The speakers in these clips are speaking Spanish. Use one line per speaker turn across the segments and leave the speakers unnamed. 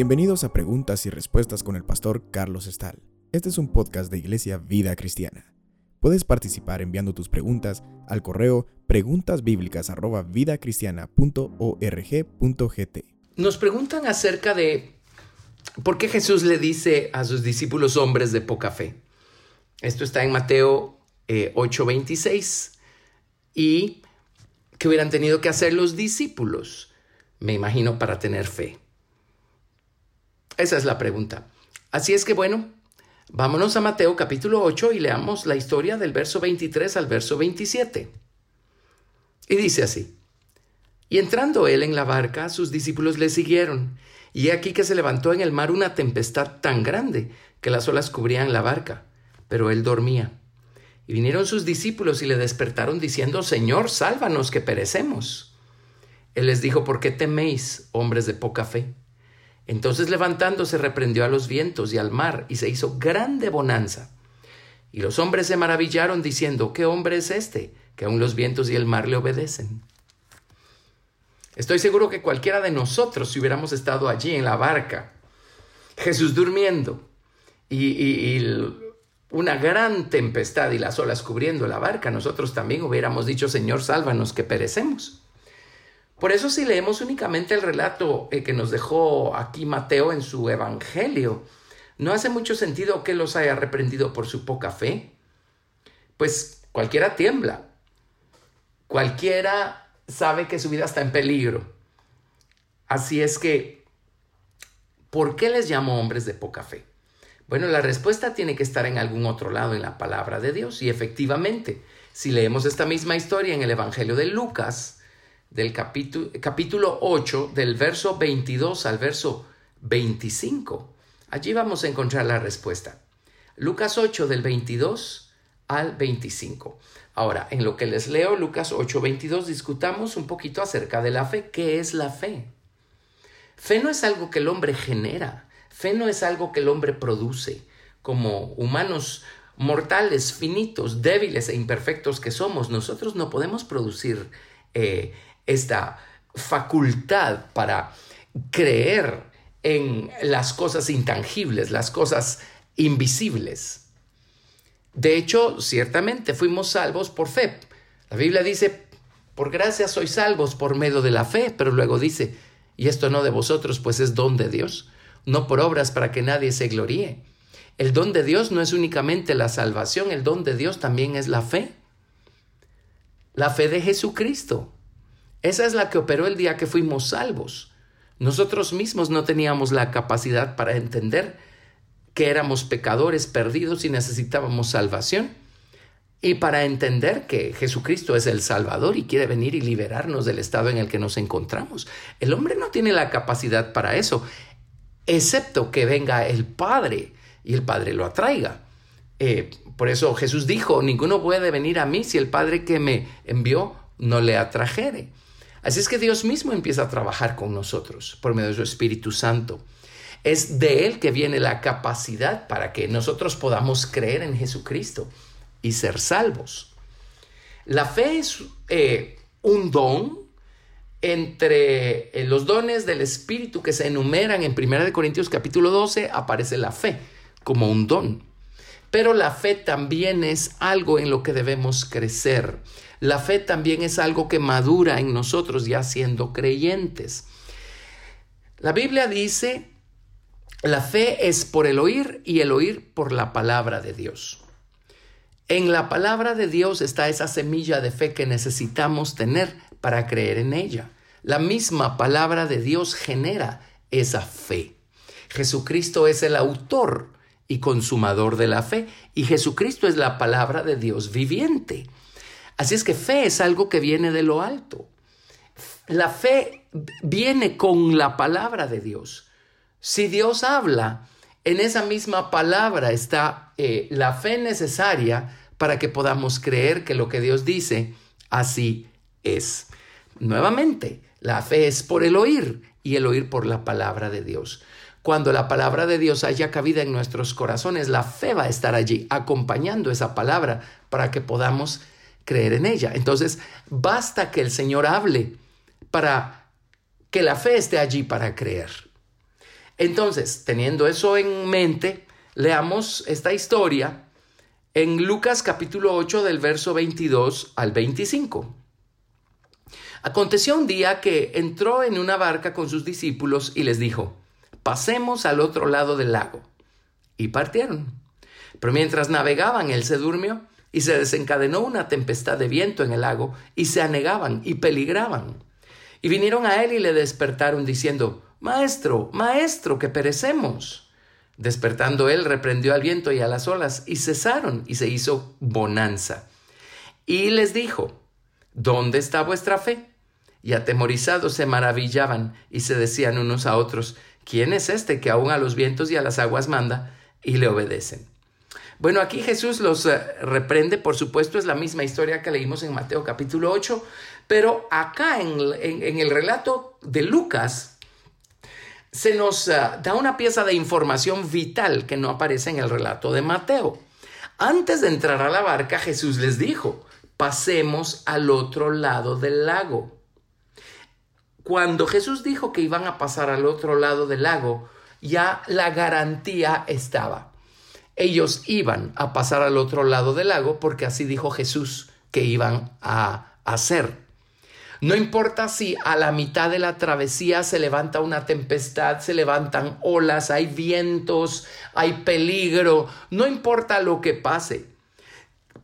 Bienvenidos a Preguntas y Respuestas con el pastor Carlos Estal. Este es un podcast de Iglesia Vida Cristiana. Puedes participar enviando tus preguntas al correo preguntasbiblicas@vidacristiana.org.gt.
Nos preguntan acerca de por qué Jesús le dice a sus discípulos hombres de poca fe. Esto está en Mateo 8:26 eh, y que hubieran tenido que hacer los discípulos, me imagino, para tener fe. Esa es la pregunta. Así es que bueno, vámonos a Mateo capítulo 8 y leamos la historia del verso 23 al verso 27. Y dice así, y entrando él en la barca, sus discípulos le siguieron, y aquí que se levantó en el mar una tempestad tan grande que las olas cubrían la barca, pero él dormía. Y vinieron sus discípulos y le despertaron diciendo, Señor, sálvanos que perecemos. Él les dijo, ¿por qué teméis, hombres de poca fe? Entonces levantándose reprendió a los vientos y al mar y se hizo grande bonanza. Y los hombres se maravillaron diciendo, ¿qué hombre es este? Que aun los vientos y el mar le obedecen. Estoy seguro que cualquiera de nosotros, si hubiéramos estado allí en la barca, Jesús durmiendo y, una gran tempestad y las olas cubriendo la barca, nosotros también hubiéramos dicho, Señor, sálvanos que perecemos. Por eso si leemos únicamente el relato eh, que nos dejó aquí Mateo en su Evangelio, no hace mucho sentido que los haya reprendido por su poca fe. Pues cualquiera tiembla, cualquiera sabe que su vida está en peligro. Así es que, ¿por qué les llamo hombres de poca fe? Bueno, la respuesta tiene que estar en algún otro lado en la palabra de Dios. Y efectivamente, si leemos esta misma historia en el Evangelio de Lucas, del capítulo, capítulo 8, del verso 22 al verso 25. Allí vamos a encontrar la respuesta. Lucas 8 del 22 al 25. Ahora, en lo que les leo Lucas 8, 22, discutamos un poquito acerca de la fe. ¿Qué es la fe? Fe no es algo que el hombre genera, fe no es algo que el hombre produce. Como humanos mortales, finitos, débiles e imperfectos que somos, nosotros no podemos producir eh, esta facultad para creer en las cosas intangibles, las cosas invisibles. De hecho, ciertamente fuimos salvos por fe. La Biblia dice, por gracia sois salvos por medio de la fe, pero luego dice, y esto no de vosotros, pues es don de Dios, no por obras para que nadie se gloríe. El don de Dios no es únicamente la salvación, el don de Dios también es la fe. La fe de Jesucristo. Esa es la que operó el día que fuimos salvos. Nosotros mismos no teníamos la capacidad para entender que éramos pecadores perdidos y necesitábamos salvación. Y para entender que Jesucristo es el Salvador y quiere venir y liberarnos del estado en el que nos encontramos. El hombre no tiene la capacidad para eso, excepto que venga el Padre y el Padre lo atraiga. Eh, por eso Jesús dijo, ninguno puede venir a mí si el Padre que me envió no le atrajere. Así es que Dios mismo empieza a trabajar con nosotros por medio de su Espíritu Santo. Es de Él que viene la capacidad para que nosotros podamos creer en Jesucristo y ser salvos. La fe es eh, un don entre eh, los dones del Espíritu que se enumeran en 1 Corintios capítulo 12, aparece la fe como un don. Pero la fe también es algo en lo que debemos crecer. La fe también es algo que madura en nosotros ya siendo creyentes. La Biblia dice, la fe es por el oír y el oír por la palabra de Dios. En la palabra de Dios está esa semilla de fe que necesitamos tener para creer en ella. La misma palabra de Dios genera esa fe. Jesucristo es el autor y consumador de la fe, y Jesucristo es la palabra de Dios viviente. Así es que fe es algo que viene de lo alto. La fe viene con la palabra de Dios. Si Dios habla, en esa misma palabra está eh, la fe necesaria para que podamos creer que lo que Dios dice así es. Nuevamente, la fe es por el oír y el oír por la palabra de Dios. cuando la palabra de Dios haya cabida en nuestros corazones, la fe va a estar allí acompañando esa palabra para que podamos creer en ella. Entonces, basta que el Señor hable para que la fe esté allí para creer. Entonces, teniendo eso en mente, leamos esta historia en Lucas capítulo 8 del verso 22 al 25. Aconteció un día que entró en una barca con sus discípulos y les dijo, pasemos al otro lado del lago. Y partieron. Pero mientras navegaban, él se durmió y se desencadenó una tempestad de viento en el lago y se anegaban y peligraban. Y vinieron a él y le despertaron diciendo, Maestro, Maestro, que perecemos. Despertando él, reprendió al viento y a las olas y cesaron y se hizo bonanza. Y les dijo, ¿Dónde está vuestra fe? Y atemorizados se maravillaban y se decían unos a otros, ¿quién es este que aún a los vientos y a las aguas manda y le obedecen? Bueno, aquí Jesús los eh, reprende, por supuesto, es la misma historia que leímos en Mateo capítulo 8, pero acá en, el relato de Lucas se nos eh, da una pieza de información vital que no aparece en el relato de Mateo. Antes de entrar a la barca, Jesús les dijo, pasemos al otro lado del lago. Cuando Jesús dijo que iban a pasar al otro lado del lago, ya la garantía estaba. Ellos iban a pasar al otro lado del lago porque así dijo Jesús que iban a hacer. No importa si a la mitad de la travesía se levanta una tempestad, se levantan olas, hay vientos, hay peligro, no importa lo que pase.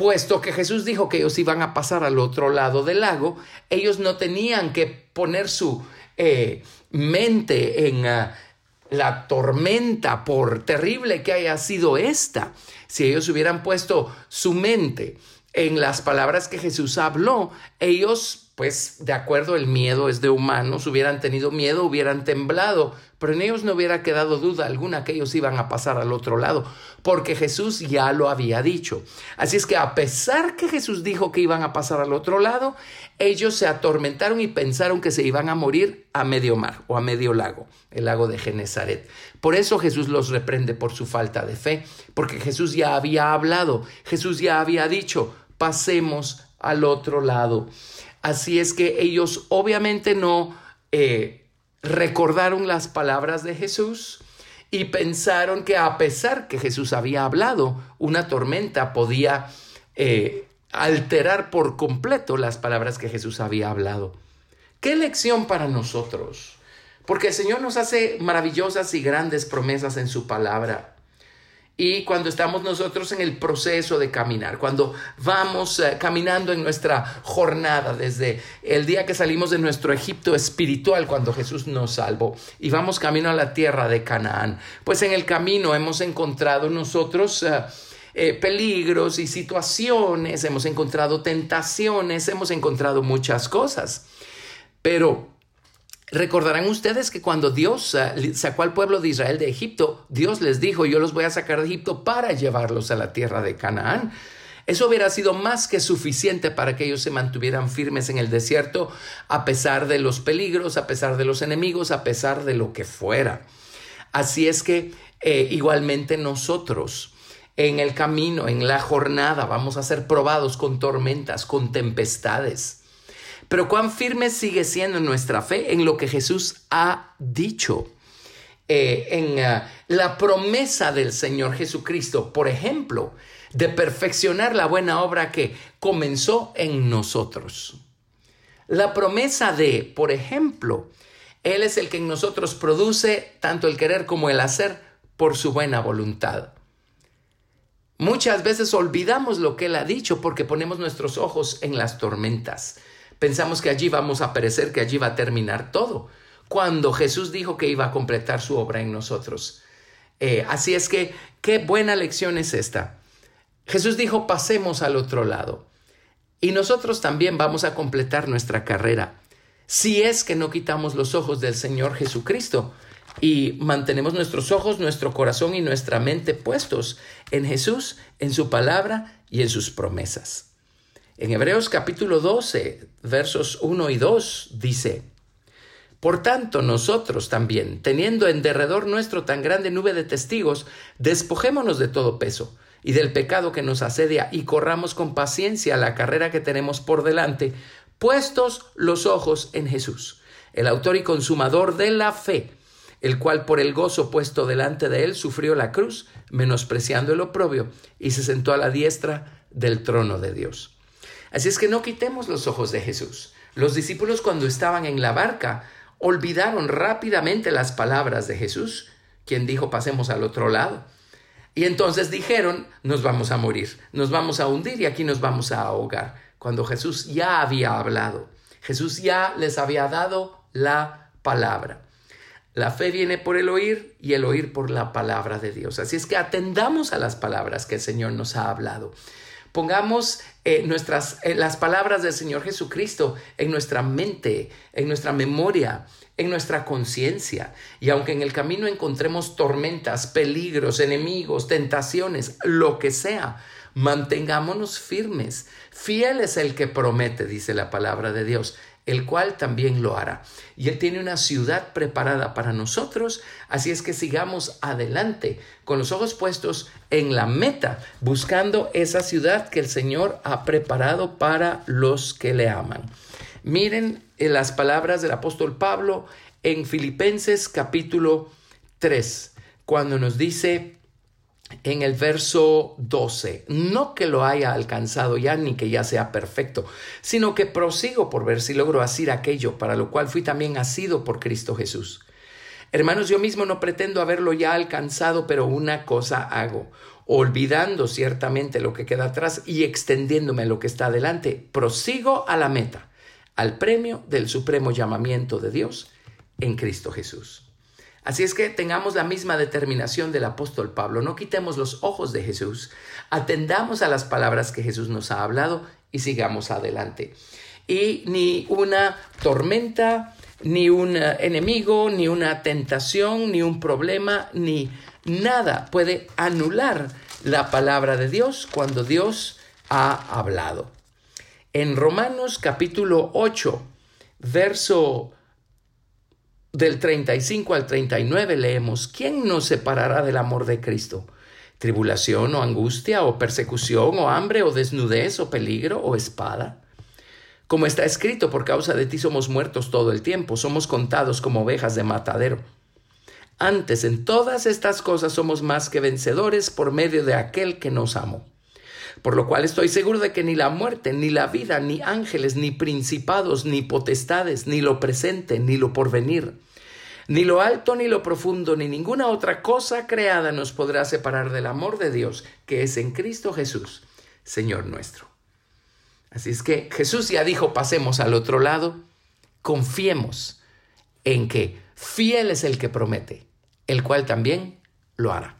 Puesto que Jesús dijo que ellos iban a pasar al otro lado del lago, ellos no tenían que poner su eh, mente en ah, la tormenta, por terrible que haya sido esta. Si ellos hubieran puesto su mente en las palabras que Jesús habló, ellos pues de acuerdo, el miedo es de humanos, hubieran tenido miedo, hubieran temblado, pero en ellos no hubiera quedado duda alguna que ellos iban a pasar al otro lado, porque Jesús ya lo había dicho. Así es que a pesar que Jesús dijo que iban a pasar al otro lado, ellos se atormentaron y pensaron que se iban a morir a medio mar o a medio lago, el lago de Genezaret. Por eso Jesús los reprende por su falta de fe, porque Jesús ya había hablado, Jesús ya había dicho, pasemos al otro lado. Así es que ellos obviamente no eh, recordaron las palabras de Jesús y pensaron que a pesar que Jesús había hablado, una tormenta podía eh, alterar por completo las palabras que Jesús había hablado. ¿Qué lección para nosotros? Porque el Señor nos hace maravillosas y grandes promesas en su palabra y cuando estamos nosotros en el proceso de caminar, cuando vamos eh, caminando en nuestra jornada desde el día que salimos de nuestro Egipto espiritual, cuando Jesús nos salvó, y vamos camino a la tierra de Canaán, pues en el camino hemos encontrado nosotros... Eh, eh, peligros y situaciones, hemos encontrado tentaciones, hemos encontrado muchas cosas. Pero Recordarán ustedes que cuando Dios eh, sacó al pueblo de Israel de Egipto, Dios les dijo, yo los voy a sacar de Egipto para llevarlos a la tierra de Canaán. Eso hubiera sido más que suficiente para que ellos se mantuvieran firmes en el desierto a pesar de los peligros, a pesar de los enemigos, a pesar de lo que fuera. Así es que eh, igualmente nosotros en el camino, en la jornada, vamos a ser probados con tormentas, con tempestades. Pero cuán firme sigue siendo nuestra fe en lo que Jesús ha dicho. Eh, en eh, la promesa del Señor Jesucristo, por ejemplo, de perfeccionar la buena obra que comenzó en nosotros. La promesa de, por ejemplo, Él es el que en nosotros produce tanto el querer como el hacer por su buena voluntad. Muchas veces olvidamos lo que Él ha dicho porque ponemos nuestros ojos en las tormentas. Pensamos que allí vamos a perecer, que allí va a terminar todo, cuando Jesús dijo que iba a completar su obra en nosotros. Eh, así es que, qué buena lección es esta. Jesús dijo, pasemos al otro lado. Y nosotros también vamos a completar nuestra carrera, si es que no quitamos los ojos del Señor Jesucristo y mantenemos nuestros ojos, nuestro corazón y nuestra mente puestos en Jesús, en su palabra y en sus promesas. En Hebreos capítulo 12, versos 1 y 2 dice, Por tanto, nosotros también, teniendo en derredor nuestro tan grande nube de testigos, despojémonos de todo peso y del pecado que nos asedia y corramos con paciencia la carrera que tenemos por delante, puestos los ojos en Jesús, el autor y consumador de la fe, el cual por el gozo puesto delante de él sufrió la cruz, menospreciando el oprobio, y se sentó a la diestra del trono de Dios. Así es que no quitemos los ojos de Jesús. Los discípulos cuando estaban en la barca olvidaron rápidamente las palabras de Jesús, quien dijo pasemos al otro lado. Y entonces dijeron, nos vamos a morir, nos vamos a hundir y aquí nos vamos a ahogar, cuando Jesús ya había hablado. Jesús ya les había dado la palabra. La fe viene por el oír y el oír por la palabra de Dios. Así es que atendamos a las palabras que el Señor nos ha hablado. Pongamos eh, nuestras, eh, las palabras del Señor Jesucristo en nuestra mente, en nuestra memoria, en nuestra conciencia. Y aunque en el camino encontremos tormentas, peligros, enemigos, tentaciones, lo que sea, mantengámonos firmes. Fiel es el que promete, dice la palabra de Dios el cual también lo hará. Y Él tiene una ciudad preparada para nosotros, así es que sigamos adelante con los ojos puestos en la meta, buscando esa ciudad que el Señor ha preparado para los que le aman. Miren las palabras del apóstol Pablo en Filipenses capítulo 3, cuando nos dice, en el verso 12, no que lo haya alcanzado ya ni que ya sea perfecto, sino que prosigo por ver si logro hacer aquello para lo cual fui también asido por Cristo Jesús. Hermanos, yo mismo no pretendo haberlo ya alcanzado, pero una cosa hago, olvidando ciertamente lo que queda atrás y extendiéndome a lo que está adelante, prosigo a la meta, al premio del supremo llamamiento de Dios en Cristo Jesús. Así es que tengamos la misma determinación del apóstol Pablo, no quitemos los ojos de Jesús, atendamos a las palabras que Jesús nos ha hablado y sigamos adelante. Y ni una tormenta, ni un enemigo, ni una tentación, ni un problema, ni nada puede anular la palabra de Dios cuando Dios ha hablado. En Romanos capítulo 8, verso del 35 al 39 leemos, ¿quién nos separará del amor de Cristo? ¿Tribulación o angustia o persecución o hambre o desnudez o peligro o espada? Como está escrito, por causa de ti somos muertos todo el tiempo, somos contados como ovejas de matadero. Antes, en todas estas cosas somos más que vencedores por medio de aquel que nos amó. Por lo cual estoy seguro de que ni la muerte, ni la vida, ni ángeles, ni principados, ni potestades, ni lo presente, ni lo porvenir, ni lo alto, ni lo profundo, ni ninguna otra cosa creada nos podrá separar del amor de Dios que es en Cristo Jesús, Señor nuestro. Así es que Jesús ya dijo, pasemos al otro lado, confiemos en que fiel es el que promete, el cual también lo hará.